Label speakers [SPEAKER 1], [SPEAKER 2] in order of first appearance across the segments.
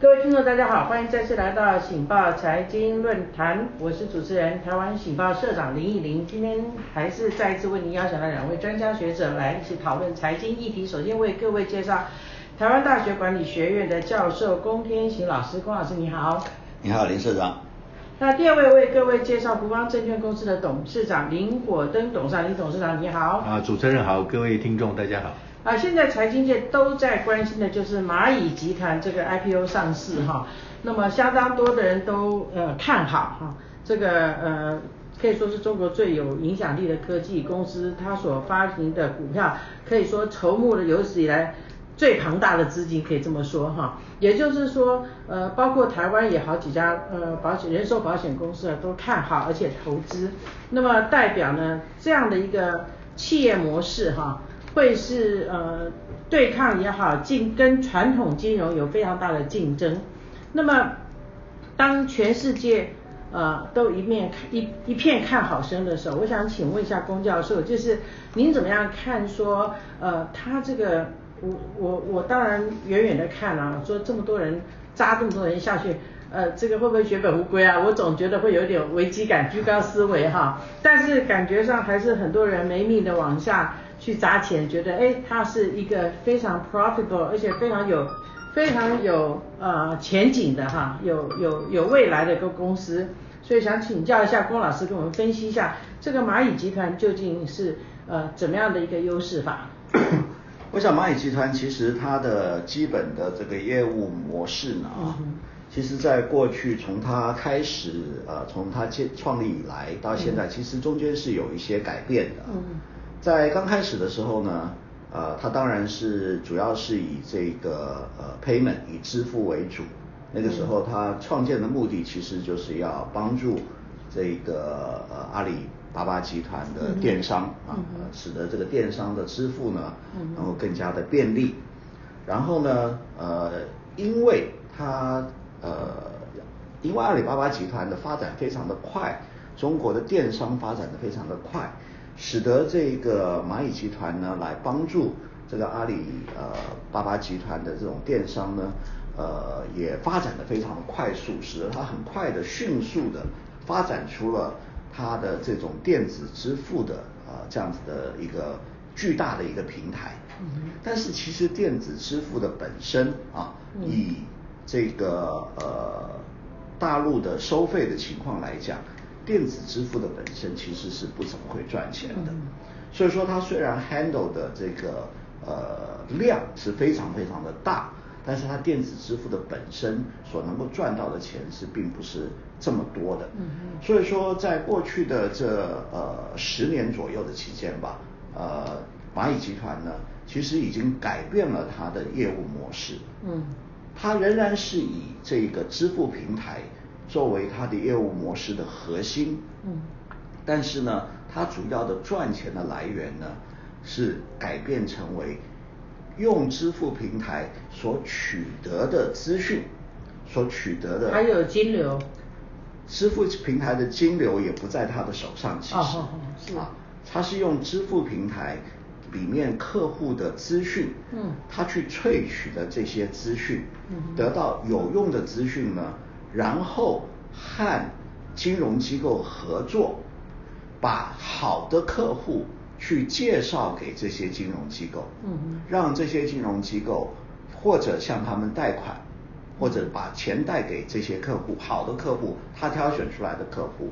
[SPEAKER 1] 各位听众，大家好，欢迎再次来到《醒报财经论坛》，我是主持人台湾醒报社长林义玲。今天还是再一次为您邀请了两位专家学者来一起讨论财经议题。首先为各位介绍台湾大学管理学院的教授龚天行老师，龚老师你好。
[SPEAKER 2] 你好，林社长。
[SPEAKER 1] 那第二位为各位介绍福邦证券公司的董事长林火登董事长，林董事长你好。
[SPEAKER 3] 啊，主持人好，各位听众大家好。
[SPEAKER 1] 啊，现在财经界都在关心的就是蚂蚁集团这个 IPO 上市哈，那么相当多的人都呃看好哈，这个呃可以说是中国最有影响力的科技公司，它所发行的股票可以说筹募了有史以来最庞大的资金，可以这么说哈。也就是说，呃，包括台湾也好几家呃保险人寿保险公司啊都看好而且投资，那么代表呢这样的一个企业模式哈。会是呃对抗也好，竞跟传统金融有非常大的竞争。那么当全世界呃都一面看一一片看好声的时候，我想请问一下龚教授，就是您怎么样看说呃他这个我我我当然远远的看啊，说这么多人扎这么多人下去，呃这个会不会血本无归啊？我总觉得会有点危机感，居高思维哈。但是感觉上还是很多人没命的往下。去砸钱，觉得哎，它是一个非常 profitable，而且非常有非常有呃前景的哈，有有有未来的一个公司，所以想请教一下龚老师，跟我们分析一下这个蚂蚁集团究竟是呃怎么样的一个优势法？
[SPEAKER 2] 我想蚂蚁集团其实它的基本的这个业务模式呢，其实在过去从它开始呃从它建创立以来到现在，其实中间是有一些改变的。在刚开始的时候呢，呃，它当然是主要是以这个呃 payment 以支付为主。那个时候它创建的目的其实就是要帮助这个呃阿里巴巴集团的电商啊，使得这个电商的支付呢然后更加的便利。然后呢，呃，因为它呃，因为阿里巴巴集团的发展非常的快，中国的电商发展的非常的快。使得这个蚂蚁集团呢，来帮助这个阿里呃巴巴集团的这种电商呢，呃也发展的非常的快速，使得它很快的、迅速的发展出了它的这种电子支付的呃这样子的一个巨大的一个平台。但是其实电子支付的本身啊，以这个呃大陆的收费的情况来讲。电子支付的本身其实是不怎么会赚钱的，所以说它虽然 handle 的这个呃量是非常非常的大，但是它电子支付的本身所能够赚到的钱是并不是这么多的。所以说在过去的这呃十年左右的期间吧，呃蚂蚁集团呢其实已经改变了它的业务模式。嗯，它仍然是以这个支付平台。作为它的业务模式的核心，嗯，但是呢，它主要的赚钱的来源呢，是改变成为用支付平台所取得的资讯，所取得的
[SPEAKER 1] 还有金流，
[SPEAKER 2] 支付平台的金流也不在他的手上，其实。啊，他是用支付平台里面客户的资讯，嗯，他去萃取的这些资讯，嗯，得到有用的资讯呢。然后和金融机构合作，把好的客户去介绍给这些金融机构，嗯让这些金融机构或者向他们贷款，或者把钱贷给这些客户，好的客户，他挑选出来的客户，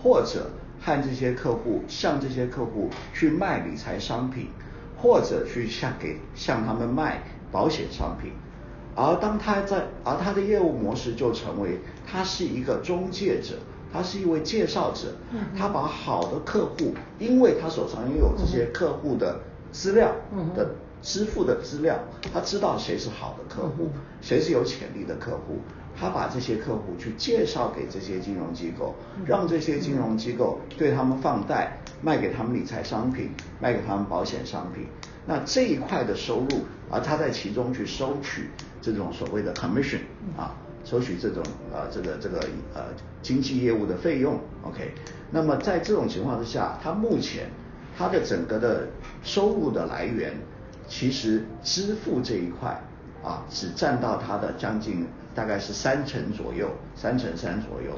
[SPEAKER 2] 或者和这些客户向这些客户去卖理财商品，或者去向给向他们卖保险商品。而当他在，而他的业务模式就成为，他是一个中介者，他是一位介绍者，他把好的客户，因为他手上拥有这些客户的资料的支付的资料，他知道谁是好的客户，谁是有潜力的客户，他把这些客户去介绍给这些金融机构，让这些金融机构对他们放贷，卖给他们理财商品，卖给他们保险商品，那这一块的收入，而他在其中去收取。这种所谓的 commission 啊，收取这种呃这个这个呃经济业务的费用，OK，那么在这种情况之下，它目前它的整个的收入的来源，其实支付这一块啊，只占到它的将近大概是三成左右，三成三左右，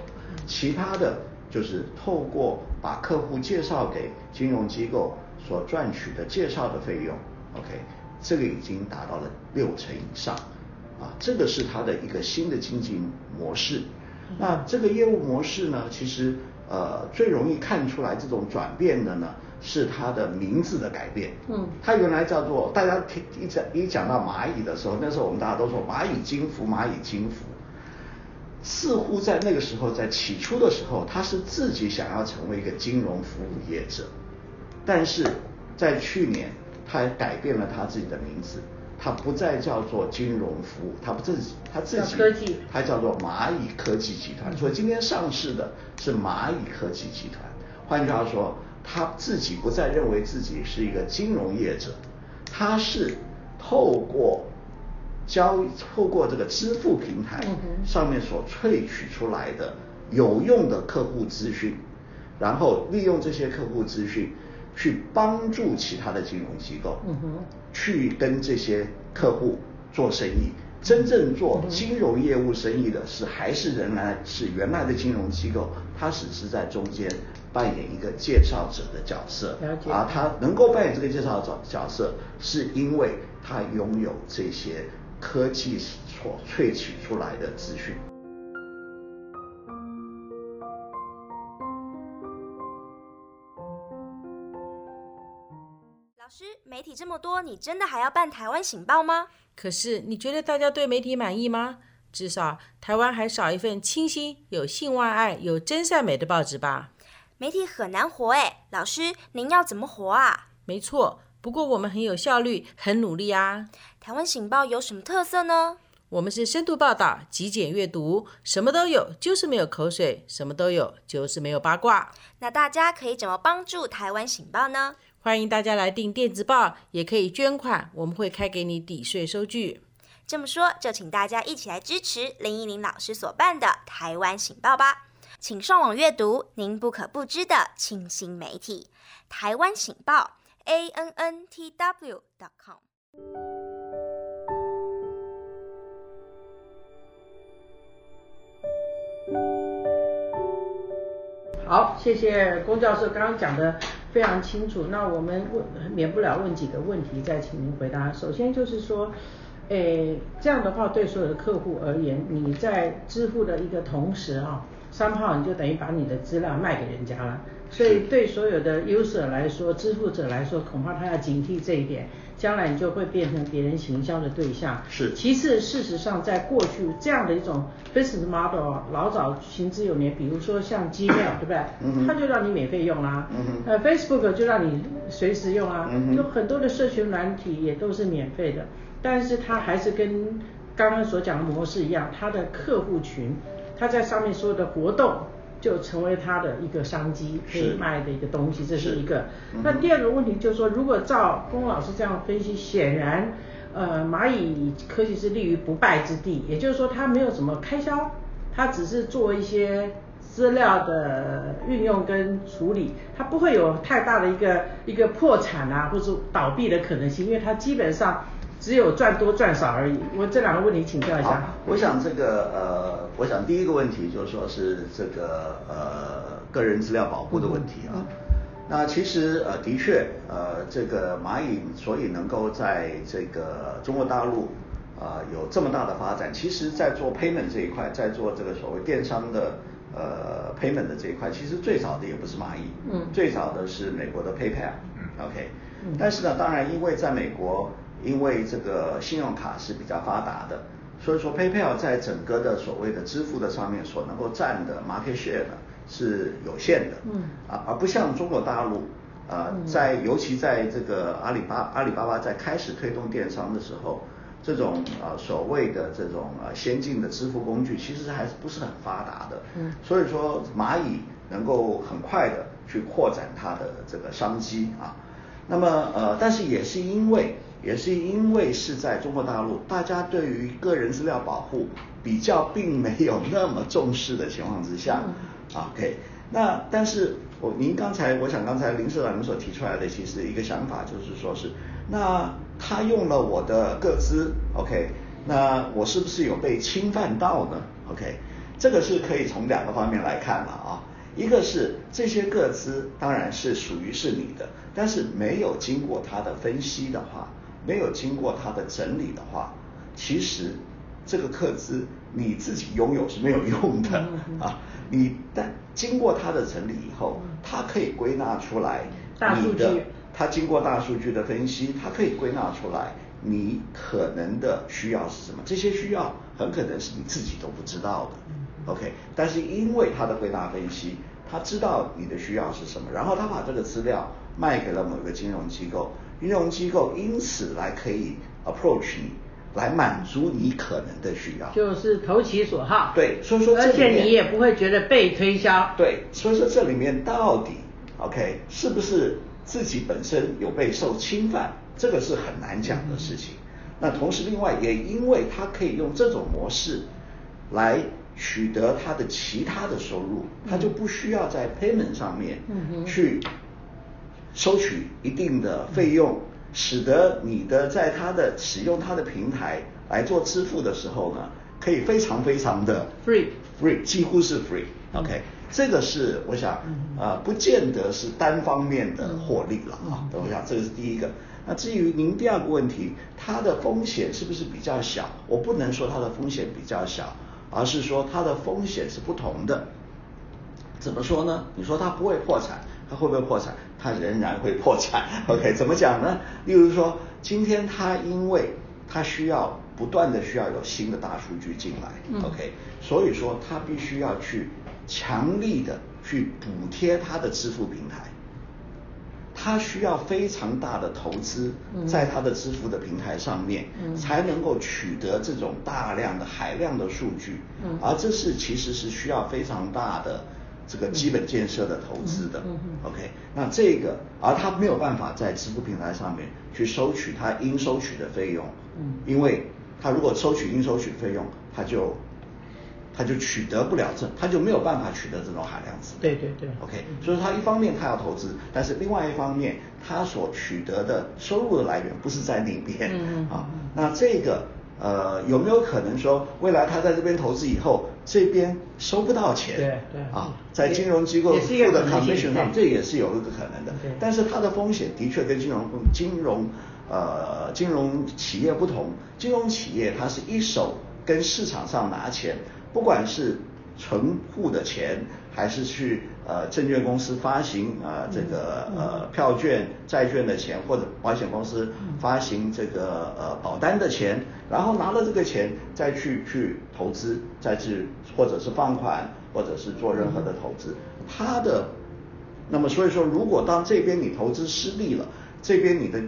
[SPEAKER 2] 其他的就是透过把客户介绍给金融机构所赚取的介绍的费用，OK，这个已经达到了六成以上，啊，这个是它的一个新的经济模式。那这个业务模式呢，其实呃最容易看出来这种转变的呢。是它的名字的改变。嗯，它原来叫做大家听一讲一讲到蚂蚁的时候，那时候我们大家都说蚂蚁金服，蚂蚁金服。似乎在那个时候，在起初的时候，他是自己想要成为一个金融服务业者，但是在去年，他改变了他自己的名字，他不再叫做金融服务，它不自己它自己，它叫做蚂蚁科技集团。所以今天上市的是蚂蚁科技集团。换句话说。他自己不再认为自己是一个金融业者，他是透过交透过这个支付平台上面所萃取出来的有用的客户资讯，然后利用这些客户资讯去帮助其他的金融机构，去跟这些客户做生意。真正做金融业务生意的是还是仍然是原来的金融机构，它只是在中间扮演一个介绍者的角色。而他能够扮演这个介绍者角色，是因为他拥有这些科技所萃取出来的资讯。
[SPEAKER 4] 媒体这么多，你真的还要办台湾醒报吗？
[SPEAKER 1] 可是你觉得大家对媒体满意吗？至少台湾还少一份清新、有性外爱、有真善美的报纸吧？
[SPEAKER 4] 媒体很难活哎，老师您要怎么活啊？
[SPEAKER 1] 没错，不过我们很有效率，很努力啊。
[SPEAKER 4] 台湾醒报有什么特色呢？
[SPEAKER 1] 我们是深度报道、极简阅读，什么都有，就是没有口水；什么都有，就是没有八卦。
[SPEAKER 4] 那大家可以怎么帮助台湾醒报呢？
[SPEAKER 1] 欢迎大家来订电子报，也可以捐款，我们会开给你抵税收据。
[SPEAKER 4] 这么说，就请大家一起来支持林依林老师所办的台湾醒报吧。请上网阅读您不可不知的清新媒体——台湾醒报 （a n n t w. dot com）。
[SPEAKER 1] 好，谢谢龚教授刚刚讲的。非常清楚，那我们问免不了问几个问题，再请您回答。首先就是说，诶，这样的话对所有的客户而言，你在支付的一个同时啊，三号你就等于把你的资料卖给人家了，所以对所有的 user 来说，支付者来说，恐怕他要警惕这一点。将来你就会变成别人行销的对象。
[SPEAKER 2] 是。
[SPEAKER 1] 其次，事实上，在过去这样的一种 business model 老早行之有年，比如说像 Gmail，对不对？嗯它就让你免费用啦。嗯呃，Facebook 就让你随时用啊。嗯有很多的社群软体也都是免费的，但是它还是跟刚刚所讲的模式一样，它的客户群，它在上面所有的活动。就成为他的一个商机，可以卖的一个东西，这是一个。那第二个问题就是说，如果照龚老师这样分析，显然，呃，蚂蚁科技是立于不败之地，也就是说，它没有什么开销，它只是做一些资料的运用跟处理，它不会有太大的一个一个破产啊，或者倒闭的可能性，因为它基本上。只有赚多赚少而已。我这两个问题请教一下。
[SPEAKER 2] 我想这个呃，我想第一个问题就是说是这个呃个人资料保护的问题啊。那其实呃的确呃这个蚂蚁所以能够在这个中国大陆啊有这么大的发展，其实在做 payment 这一块，在做这个所谓电商的呃 payment 的这一块，其实最早的也不是蚂蚁，嗯，最早的是美国的 PayPal，嗯，OK，但是呢，当然因为在美国。因为这个信用卡是比较发达的，所以说 PayPal 在整个的所谓的支付的上面所能够占的 market share 呢是有限的，嗯，啊，而不像中国大陆，啊，在尤其在这个阿里巴阿里巴巴在开始推动电商的时候，这种啊所谓的这种啊先进的支付工具其实还是不是很发达的，嗯，所以说蚂蚁能够很快的去扩展它的这个商机啊，那么呃，但是也是因为。也是因为是在中国大陆，大家对于个人资料保护比较并没有那么重视的情况之下，OK，那但是我您刚才我想刚才林社长您所提出来的其实一个想法就是说是，那他用了我的个资，OK，那我是不是有被侵犯到呢？OK，这个是可以从两个方面来看了啊。一个是这些个资当然是属于是你的，但是没有经过他的分析的话，没有经过他的整理的话，其实这个客资你自己拥有是没有用的啊。你但经过他的整理以后，他可以归纳出来你的，他经过大数据的分析，他可以归纳出来你可能的需要是什么。这些需要很可能是你自己都不知道的。OK，但是因为他的归纳分析，他知道你的需要是什么，然后他把这个资料卖给了某个金融机构，金融机构因此来可以 approach 你，来满足你可能的需要，
[SPEAKER 1] 就是投其所好。
[SPEAKER 2] 对，所以说
[SPEAKER 1] 而且你也不会觉得被推销。
[SPEAKER 2] 对，所以说这里面到底 OK 是不是自己本身有被受侵犯，这个是很难讲的事情。那同时另外也因为他可以用这种模式来。取得他的其他的收入，他就不需要在 payment 上面去收取一定的费用，使得你的在它的使用它的平台来做支付的时候呢，可以非常非常的
[SPEAKER 1] free
[SPEAKER 2] free 几乎是 free OK，这个是我想啊不见得是单方面的获利了啊，我想这个是第一个。那至于您第二个问题，它的风险是不是比较小？我不能说它的风险比较小。而是说它的风险是不同的，怎么说呢？你说它不会破产，它会不会破产？它仍然会破产。OK，怎么讲呢？例如说，今天它因为它需要不断的需要有新的大数据进来，OK，所以说它必须要去强力的去补贴它的支付平台。他需要非常大的投资，在他的支付的平台上面，才能够取得这种大量的海量的数据，而这是其实是需要非常大的这个基本建设的投资的。OK，那这个，而他没有办法在支付平台上面去收取他应收取的费用，因为他如果收取应收取费用，他就。他就取得不了这，他就没有办法取得这种海量资
[SPEAKER 1] 对对对。
[SPEAKER 2] OK，所以他一方面他要投资，但是另外一方面他所取得的收入的来源不是在那边。啊，那这个呃有没有可能说未来他在这边投资以后，这边收不到钱？
[SPEAKER 1] 对对。啊，
[SPEAKER 2] 在金融机构付的 commission 上，这也是有一个可能的。对。但是它的风险的确跟金融金融呃金融企业不同，金融企业它是一手跟市场上拿钱。不管是存户的钱，还是去呃证券公司发行啊这个呃票券、债券的钱，或者保险公司发行这个呃保单的钱，然后拿了这个钱再去去投资，再去或者是放款，或者是做任何的投资，它的那么所以说，如果当这边你投资失利了，这边你的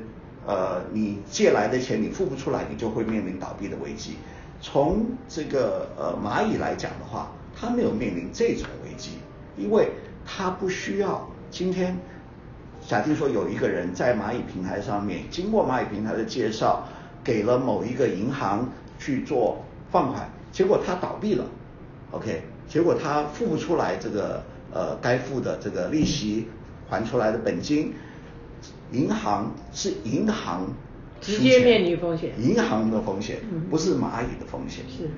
[SPEAKER 2] 呃你借来的钱你付不出来，你就会面临倒闭的危机。从这个呃蚂蚁来讲的话，它没有面临这种危机，因为他不需要今天假定说有一个人在蚂蚁平台上面，经过蚂蚁平台的介绍，给了某一个银行去做放款，结果他倒闭了，OK，结果他付不出来这个呃该付的这个利息还出来的本金，银行是银行。
[SPEAKER 1] 直接面临风险，
[SPEAKER 2] 银行的风险不是蚂蚁的风险。
[SPEAKER 1] 是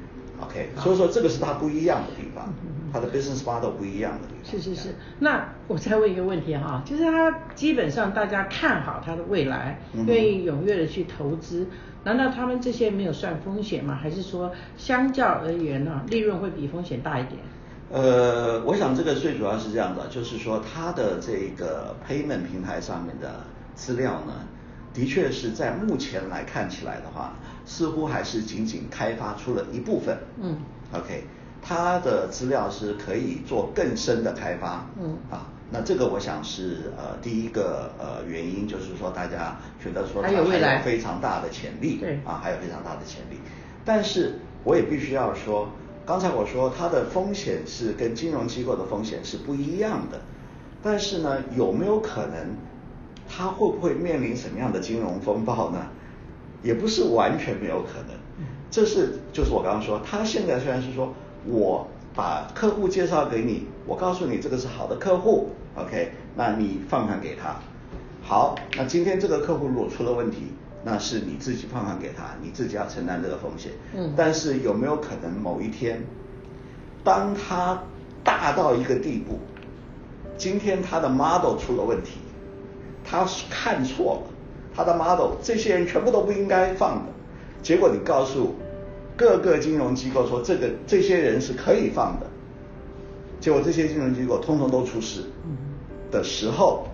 [SPEAKER 2] ，OK，所以说这个是它不一样的地方，它的 business model 不一样的地方。
[SPEAKER 1] 是是是，那我再问一个问题哈，就是它基本上大家看好它的未来，愿意踊跃的去投资，难道他们这些没有算风险吗？还是说相较而言呢，利润会比风险大一点？
[SPEAKER 2] 呃，我想这个最主要是这样的，就是说它的这个 payment 平台上面的资料呢。的确是在目前来看起来的话，似乎还是仅仅开发出了一部分。嗯，OK，它的资料是可以做更深的开发。嗯，啊，那这个我想是呃第一个呃原因，就是说大家觉得说它还有非常大的潜力。
[SPEAKER 1] 对，
[SPEAKER 2] 啊，还有非常大的潜力。但是我也必须要说，刚才我说它的风险是跟金融机构的风险是不一样的。但是呢，有没有可能？它会不会面临什么样的金融风暴呢？也不是完全没有可能。这是就是我刚刚说，他现在虽然是说我把客户介绍给你，我告诉你这个是好的客户，OK，那你放款给他。好，那今天这个客户如果出了问题，那是你自己放款给他，你自己要承担这个风险。
[SPEAKER 1] 嗯
[SPEAKER 2] 但是有没有可能某一天，当他大到一个地步，今天他的 model 出了问题，他看错了他的 model，这些人全部都不应该放的，结果你告诉各个金融机构说这个这些人是可以放的，结果这些金融机构通通都出事
[SPEAKER 1] 嗯
[SPEAKER 2] 的时候，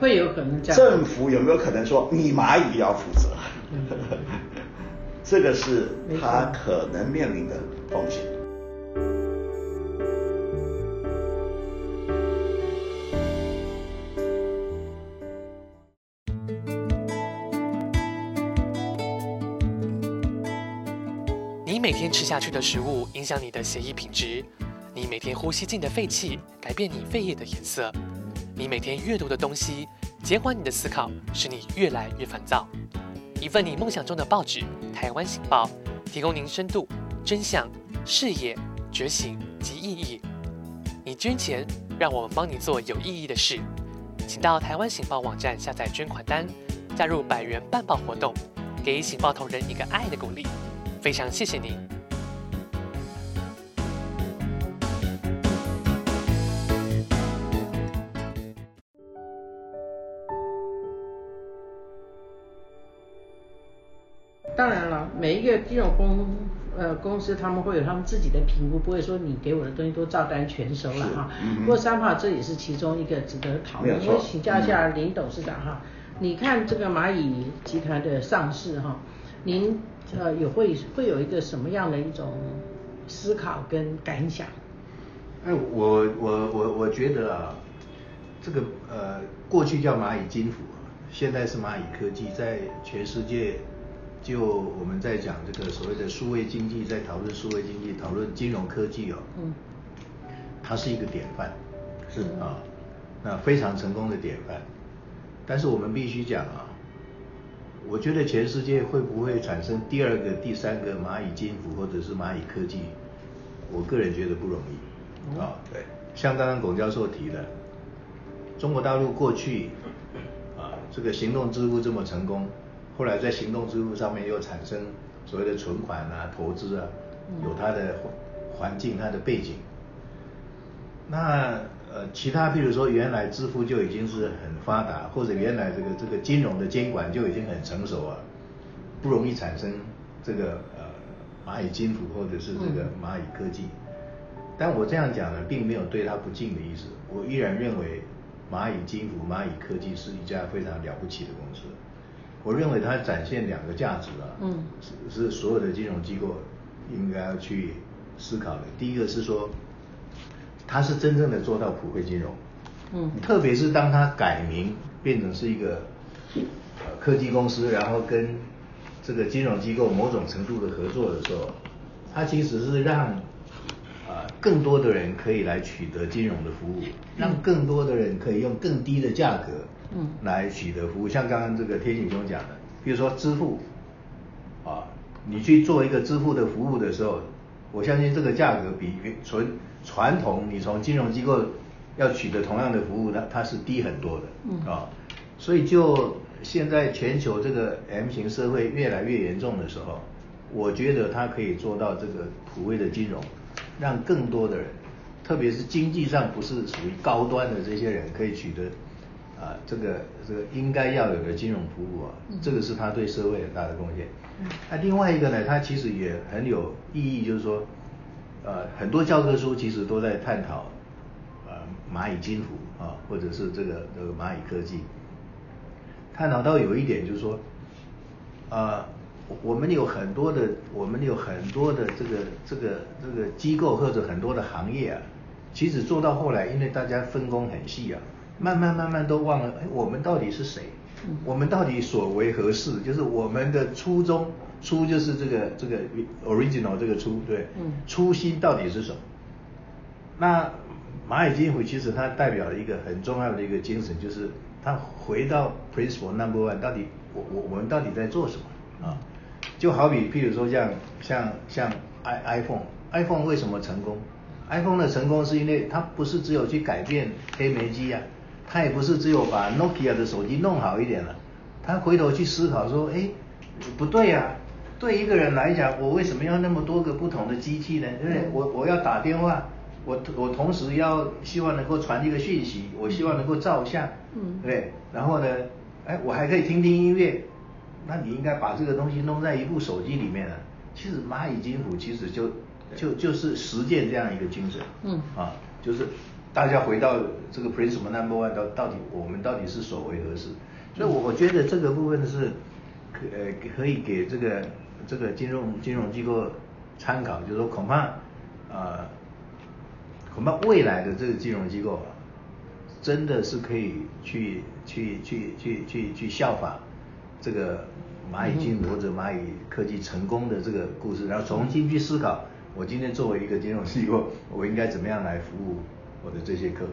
[SPEAKER 1] 会有可能这样。
[SPEAKER 2] 政府有没有可能说你蚂蚁要负责？
[SPEAKER 1] 嗯
[SPEAKER 2] 这个是他可能面临的风险。
[SPEAKER 5] 天吃下去的食物影响你的血液品质，你每天呼吸进的废气改变你肺液的颜色，你每天阅读的东西减缓你的思考，使你越来越烦躁。一份你梦想中的报纸《台湾醒报》，提供您深度、真相、视野、觉醒及意义。你捐钱，让我们帮你做有意义的事。请到台湾醒报网站下载捐款单，加入百元办报活动，给醒报同仁一个爱的鼓励。非常谢谢您。
[SPEAKER 1] 每一个金融公呃公司他们会有他们自己的评估，不会说你给我的东西都照单全收了哈。
[SPEAKER 2] 嗯
[SPEAKER 1] 不过三炮这也是其中一个值得讨论。我请教一下林董事长哈，你看这个蚂蚁集团的上市哈，您呃有会会有一个什么样的一种思考跟感想？
[SPEAKER 3] 哎，我我我我觉得啊，这个呃，过去叫蚂蚁金服，现在是蚂蚁科技，在全世界，就我们在讲这个所谓的数位经济，在讨论数位经济，讨论金融科技哦，
[SPEAKER 1] 嗯
[SPEAKER 3] 它是一个典范，
[SPEAKER 2] 是
[SPEAKER 3] 啊，那非常成功的典范。但是我们必须讲啊，我觉得全世界会不会产生第二个、第三个蚂蚁金服或者是蚂蚁科技，我个人觉得不容易啊。
[SPEAKER 2] 对，
[SPEAKER 3] 像刚刚龚教授提的，中国大陆过去啊这个行动支付这么成功，后来在行动支付上面又产生所谓的存款啊、投资啊，有它的环环境、它的背景。那呃，其他譬如说原来支付就已经是很发达，或者原来这个这个金融的监管就已经很成熟啊，不容易产生这个呃蚂蚁金服或者是这个
[SPEAKER 1] 嗯
[SPEAKER 3] 蚂蚁科技。但我这样讲呢，并没有对它不敬的意思。我依然认为蚂蚁金服、蚂蚁科技是一家非常了不起的公司。我认为它展现两个价值啊，
[SPEAKER 1] 嗯。
[SPEAKER 3] 是是所有的金融机构应该要去思考的。第一个是说，它是真正的做到普惠金融，
[SPEAKER 1] 嗯。
[SPEAKER 3] 特别是当它改名变成是一个呃科技公司，然后跟这个金融机构某种程度的合作的时候，它其实是让呃更多的人可以来取得金融的服务，让更多的人可以用更低的价格
[SPEAKER 1] 嗯
[SPEAKER 3] 来取得服务。像刚刚这个天喜兄讲的，比如说支付啊，你去做一个支付的服务的时候，我相信这个价格比原纯传统你从金融机构要取得同样的服务，它它是低很多的，
[SPEAKER 1] 嗯
[SPEAKER 3] 啊，所以就现在全球这个 M 型社会越来越严重的时候，我觉得它可以做到这个普惠的金融，让更多的人，特别是经济上不是属于高端的这些人，可以取得啊这个这个应该要有的金融服务啊，这个是他对社会很大的贡献。那另外一个呢，它其实也很有意义，就是说，呃，很多教科书其实都在探讨，呃，蚂蚁金服啊，或者是这个这个蚂蚁科技，探讨到有一点就是说，呃，我我们有很多的，我们有很多的这个这个这个机构或者很多的行业啊，其实做到后来，因为大家分工很细啊，慢慢慢慢都忘了，哎，我们到底是谁？我们到底所为何事？就是我们的初衷，初就是这个这个 original 这个初，对，
[SPEAKER 1] 嗯
[SPEAKER 3] 初心到底是什么？那蚂蚁金服其实它代表了一个很重要的一个精神，就是它回到 principle number one，到底我我我们到底在做什么啊？就好比譬如说像像像 i iPhone，iPhone 为什么成功？iPhone 的成功是因为它不是只有去改变黑莓机啊，它也不是只有把 Nokia 的手机弄好一点了，他回头去思考说，哎，不对呀、对一个人来讲，我为什么要那么多个不同的机器呢？对不对？我我要打电话，我我同时要希望能够传一个讯息，我希望能够照相，
[SPEAKER 1] 嗯
[SPEAKER 3] 对不对？然后呢，哎，我还可以听听音乐，那你应该把这个东西弄在一部手机里面了。其实蚂蚁金服其实就就就是实践这样一个精神，
[SPEAKER 1] 嗯
[SPEAKER 3] 啊，就是大家回到这个 principle number one 到到底我们到底是所为何事？所以我我觉得这个部分是可呃可以给这个这个金融金融机构参考，就是说恐怕呃恐怕未来的这个金融机构啊，真的是可以去去去去去去效仿这个蚂蚁金服或者蚂蚁科技成功的这个故事，然后重新去思考，我今天作为一个金融机构，我应该怎么样来服务我的这些客户。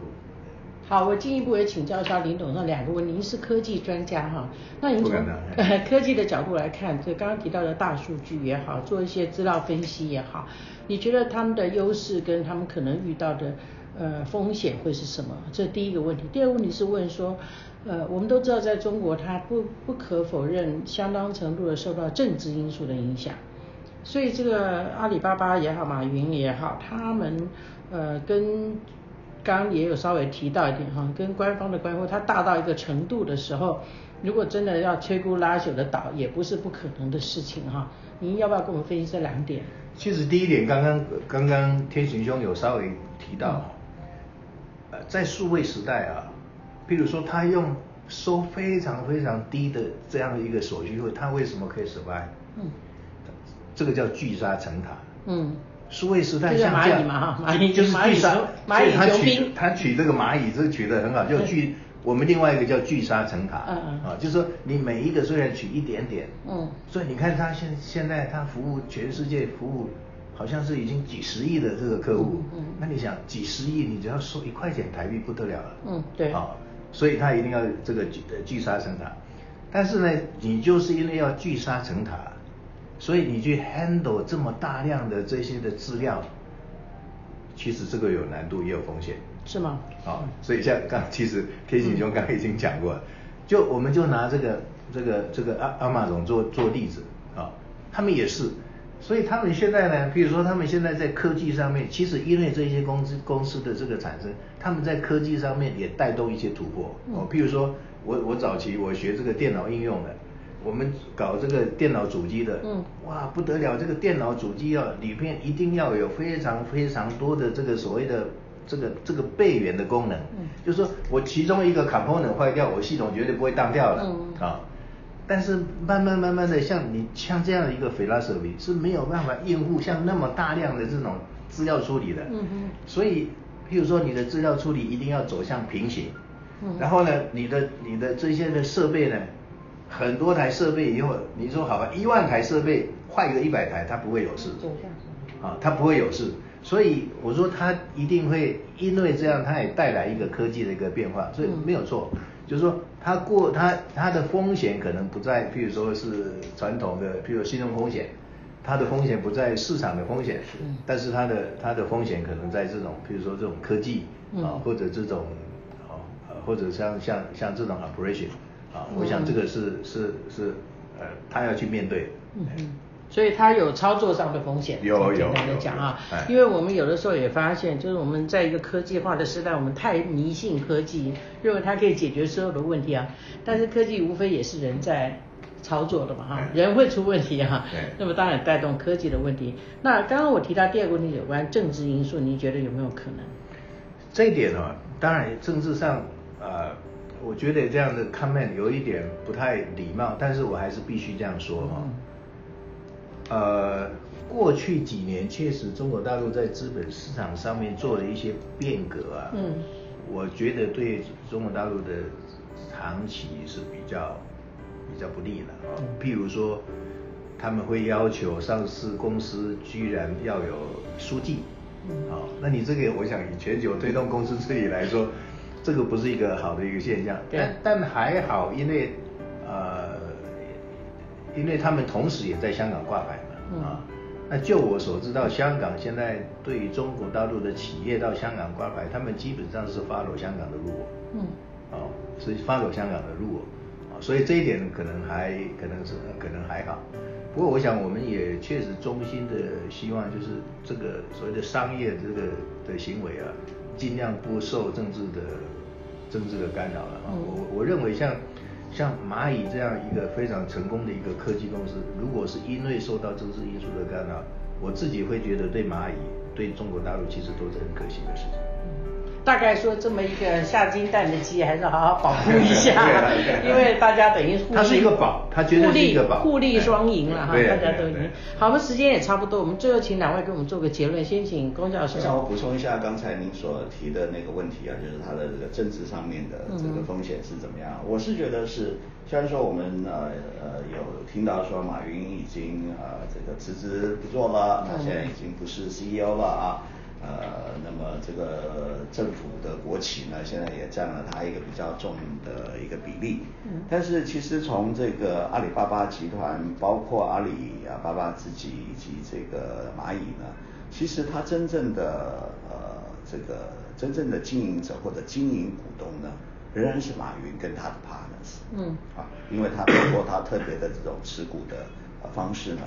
[SPEAKER 1] 好，我进一步也请教一下林董那两个问题。您是科技专家哈，那您从 科技的角度来看，这刚刚提到的大数据也好，做一些资料分析也好，你觉得他们的优势跟他们可能遇到的呃风险会是什么？这第一个问题。第二个问题是问说，呃，我们都知道在中国，它不不可否认相当程度的受到政治因素的影响。所以这个阿里巴巴也好，马云也好，他们呃跟刚刚也有稍微提到一点哈，跟官方的关系，它大到一个程度的时候，如果真的要摧枯拉朽的倒，也不是不可能的事情哈。您要不要跟我们分析这两点？
[SPEAKER 3] 其实第一点，刚刚刚刚天行兄有稍微提到，呃，在数位时代啊，譬如说他用收非常非常低的这样的一个手续费，他为什么可以 survive？
[SPEAKER 1] 嗯
[SPEAKER 3] 这个叫聚沙成塔。
[SPEAKER 1] 嗯，
[SPEAKER 3] 数位时代
[SPEAKER 1] 就是
[SPEAKER 3] 像这样，
[SPEAKER 1] 蚂蚁嘛哈蚂蚁
[SPEAKER 3] 就是
[SPEAKER 1] 蚂蚁
[SPEAKER 3] 聚沙
[SPEAKER 1] 雄，蚂蚁雄兵。
[SPEAKER 3] 他取这个蚂蚁，这个取得很好，叫聚。我们另外一个叫聚沙成塔，
[SPEAKER 1] 嗯嗯。
[SPEAKER 3] 啊，就是说你每一个虽然取一点点，
[SPEAKER 1] 嗯。
[SPEAKER 3] 所以你看他现现在他服务全世界服务，好像是已经几十亿的这个客户，
[SPEAKER 1] 嗯嗯。
[SPEAKER 3] 那你想几十亿，你只要收一块钱台币不得了了，
[SPEAKER 1] 嗯对。
[SPEAKER 3] 啊，所以他一定要这个聚呃聚沙成塔，但是呢，你就是因为要聚沙成塔，所以你去 handle 这么大量的这些的资料，其实这个有难度也有风险。
[SPEAKER 1] 是吗？
[SPEAKER 3] 啊、所以像刚其实天行兄刚刚已经讲过了，就我们就拿这个这个这个阿阿玛总做做例子啊、他们也是，所以他们现在呢，比如说他们现在在科技上面，其实因为这些公司公司的这个产生，他们在科技上面也带动一些突破哦，譬如说我我早期我学这个电脑应用的。我们搞这个电脑主机的，
[SPEAKER 1] 嗯。
[SPEAKER 3] 哇不得了，这个电脑主机啊里面一定要有非常非常多的这个所谓的这个这个备援的功能，
[SPEAKER 1] 嗯。
[SPEAKER 3] 就是说我其中一个 component 坏掉，我系统绝对不会当掉的，
[SPEAKER 1] 嗯。
[SPEAKER 3] 啊。但是慢慢慢慢的，像你像这样的一个 philosophy 是没有办法应付像那么大量的这种资料处理的，所以譬如说你的资料处理一定要走向平行，
[SPEAKER 1] 嗯
[SPEAKER 3] 然后呢，你的你的这些的设备呢，很多台设备以后，你说好吧，一万台设备坏个一百台，它不会有事，啊，它不会有事。所以我说它一定会因为这样，它也带来一个科技的一个变化，所以没有错。就是说它过它它的风险可能不在，譬如说是传统的，譬如信用风险，它的风险不在市场的风险，
[SPEAKER 1] 嗯
[SPEAKER 3] 但是它的它的风险可能在这种，譬如说这种科技啊
[SPEAKER 1] 嗯，
[SPEAKER 3] 或者这种啊，呃或者像像像这种 operation 啊，我想这个是是是呃，他要去面对。
[SPEAKER 1] 嗯嗯，所以它有操作上的风险。
[SPEAKER 3] 有
[SPEAKER 1] 简单的
[SPEAKER 3] 有
[SPEAKER 1] 讲啊因为我们有的时候也发现，就是我们在一个科技化的时代，我们太迷信科技，认为它可以解决所有的问题啊。但是科技无非也是人在操作的嘛哈，人会出问题哈
[SPEAKER 3] 对。
[SPEAKER 1] 那么当然带动科技的问题。那刚刚我提到第二个问题有关政治因素，你觉得有没有可能？
[SPEAKER 3] 这一点呢、当然政治上，呃，我觉得这样的 comment 有一点不太礼貌，但是我还是必须这样说哈、
[SPEAKER 1] 嗯。
[SPEAKER 3] 呃，过去几年确实中国大陆在资本市场上面做了一些变革啊，
[SPEAKER 1] 嗯。
[SPEAKER 3] 我觉得对中国大陆的长期是比较比较不利的啊、
[SPEAKER 1] 嗯。
[SPEAKER 3] 譬如说，他们会要求上市公司居然要有书记，
[SPEAKER 1] 嗯。
[SPEAKER 3] 啊、那你这个我想以全球推动公司治理来说，这个不是一个好的一个现象，但但还好，因为呃，因为他们同时也在香港挂牌
[SPEAKER 1] 嗯。
[SPEAKER 3] 嘛，啊，那就我所知道，香港现在对于中国大陆的企业到香港挂牌，他们基本上是 follow 香港的路，
[SPEAKER 1] 嗯。
[SPEAKER 3] 哦，是 follow 香港的路，哦，所以这一点可能还可能是可能还好。不过我想我们也确实衷心的希望，就是这个所谓的商业这个的行为啊，尽量不受政治的政治的干扰了啊。我我认为像像蚂蚁这样一个非常成功的一个科技公司，如果是因为受到政治因素的干扰，我自己会觉得对蚂蚁对中国大陆其实都是很可惜的事情。
[SPEAKER 1] 大概说这么一个下金蛋的鸡，还是好好保护一下，因为大家等于
[SPEAKER 3] 它是一个宝，它绝对是一个宝，
[SPEAKER 1] 互利双赢了哈，大家都赢。好，我们时间也差不多，我们最后请两位给我们做个结论，先请龚教授。
[SPEAKER 2] 我想我补充一下刚才您所提的那个问题啊，就是它的这个政治上面的这个风险是怎么样？我是觉得是，虽然说我们呃呃有听到说马云已经呃这个辞职不做了，他现在已经不是 CEO 了啊。呃，那么这个政府的国企呢，现在也占了它一个比较重的一个比例。嗯。但是其实从这个阿里巴巴集团，包括阿里啊巴巴自己以及这个蚂蚁呢，其实它真正的呃这个真正的经营者或者经营股东呢，仍然是马云跟他的 partners。嗯。啊，因为他通过他特别的这种持股的。方式呢？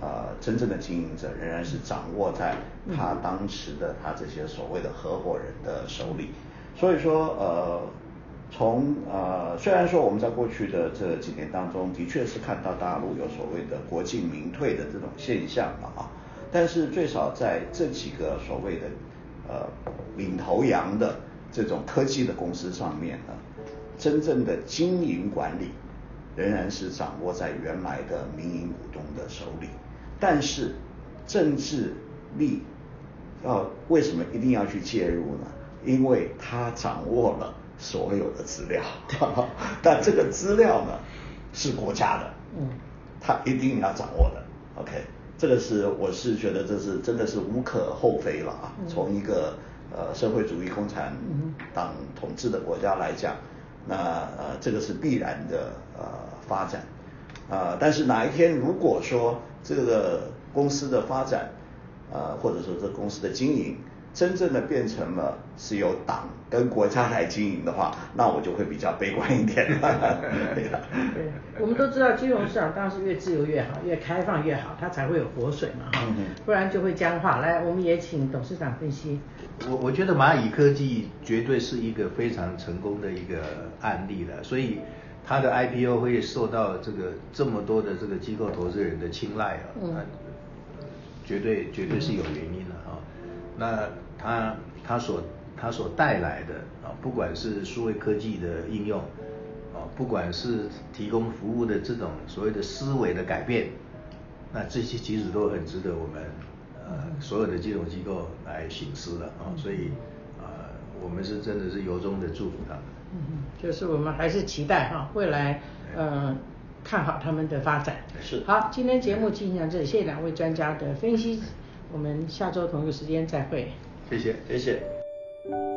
[SPEAKER 2] 呃，真正的经营者仍然是掌握在他当时的他这些所谓的合伙人的手里。所以说，呃，从呃，虽然说我们在过去的这几年当中，的确是看到大陆有所谓的国进民退的这种现象了啊，但是最少在这几个所谓的呃领头羊的这种科技的公司上面呢，真正的经营管理。仍然是掌握在原来的民营股东的手里，但是政治力要为什么一定要去介入呢？因为他掌握了所有的资料，但这个资料呢是国家的，嗯，他一定要掌握的。OK，这个是我是觉得这是真的是无可厚非了啊。从一个呃社会主义共产党统治的国家来讲。那呃，这个是必然的呃发展，啊，但是哪一天如果说这个公司的发展，呃，或者说这公司的经营，真正的变成了是由党跟国家来经营的话，那我就会比较悲观一点。
[SPEAKER 1] 对，我们都知道金融市场当然是越自由越好，越开放越好，它才会有活水嘛哈，不然就会僵化。来，我们也请董事长分析。
[SPEAKER 3] 我我觉得蚂蚁科技绝对是一个非常成功的一个案例了，所以它的 IPO 会受到这个这么多的这个机构投资人的青睐啊，嗯，绝对绝对是有原因的啊。那它它所它所带来的啊，不管是数位科技的应用啊，不管是提供服务的这种所谓的思维的改变，那这些其实都很值得我们。呃，所有的金融机构来醒思的啊，所以呃，我们是真的是由衷的祝福他们。
[SPEAKER 1] 嗯嗯，就是我们还是期待哈，未来呃看好他们的发展。
[SPEAKER 2] 是。
[SPEAKER 1] 好，今天节目进行到这里，谢谢两位专家的分析，我们下周同一个时间再会。
[SPEAKER 3] 谢谢，
[SPEAKER 2] 谢谢。